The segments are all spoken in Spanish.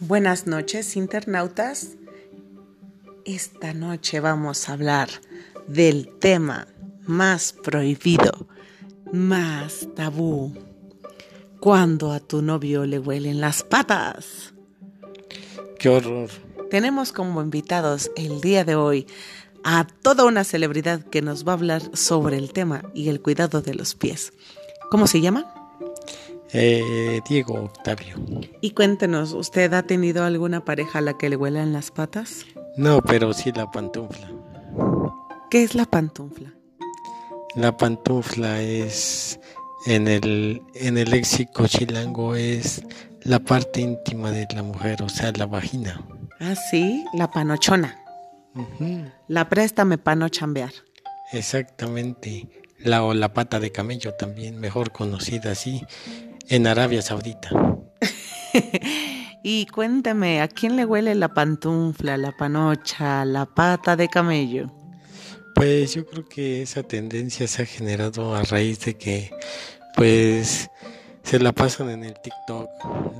Buenas noches, internautas. Esta noche vamos a hablar del tema más prohibido, más tabú. Cuando a tu novio le huelen las patas. Qué horror. Tenemos como invitados el día de hoy a toda una celebridad que nos va a hablar sobre el tema y el cuidado de los pies. ¿Cómo se llama? Eh, Diego Octavio. Y cuéntenos, ¿usted ha tenido alguna pareja a la que le huelan las patas? No, pero sí la pantufla. ¿Qué es la pantufla? La pantufla es en el en el léxico chilango es la parte íntima de la mujer, o sea, la vagina. Ah, sí, la panochona. La préstame pa' no chambear. Exactamente. La o la pata de camello también, mejor conocida así, en Arabia Saudita. Y cuéntame, ¿a quién le huele la pantufla, la panocha, la pata de camello? Pues yo creo que esa tendencia se ha generado a raíz de que pues se la pasan en el TikTok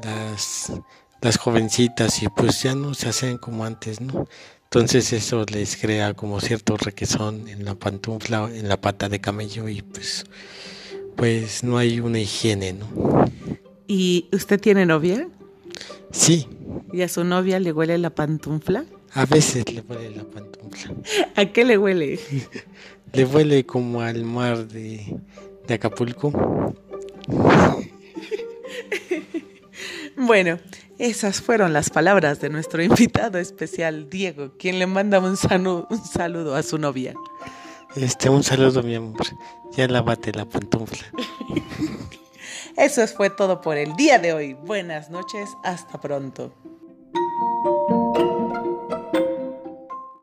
las, las jovencitas y pues ya no se hacen como antes, ¿no? Entonces eso les crea como cierto requesón en la pantufla, en la pata de camello y pues pues no hay una higiene, ¿no? ¿Y usted tiene novia? Sí, ¿Y a su novia le huele la pantufla? a veces le huele la pantufla. ¿A qué le huele? Le huele como al mar de, de Acapulco. Bueno, esas fueron las palabras de nuestro invitado especial, Diego, quien le manda un saludo a su novia. Este, un saludo, mi amor. Ya lávate la pantufla. Eso fue todo por el día de hoy. Buenas noches, hasta pronto.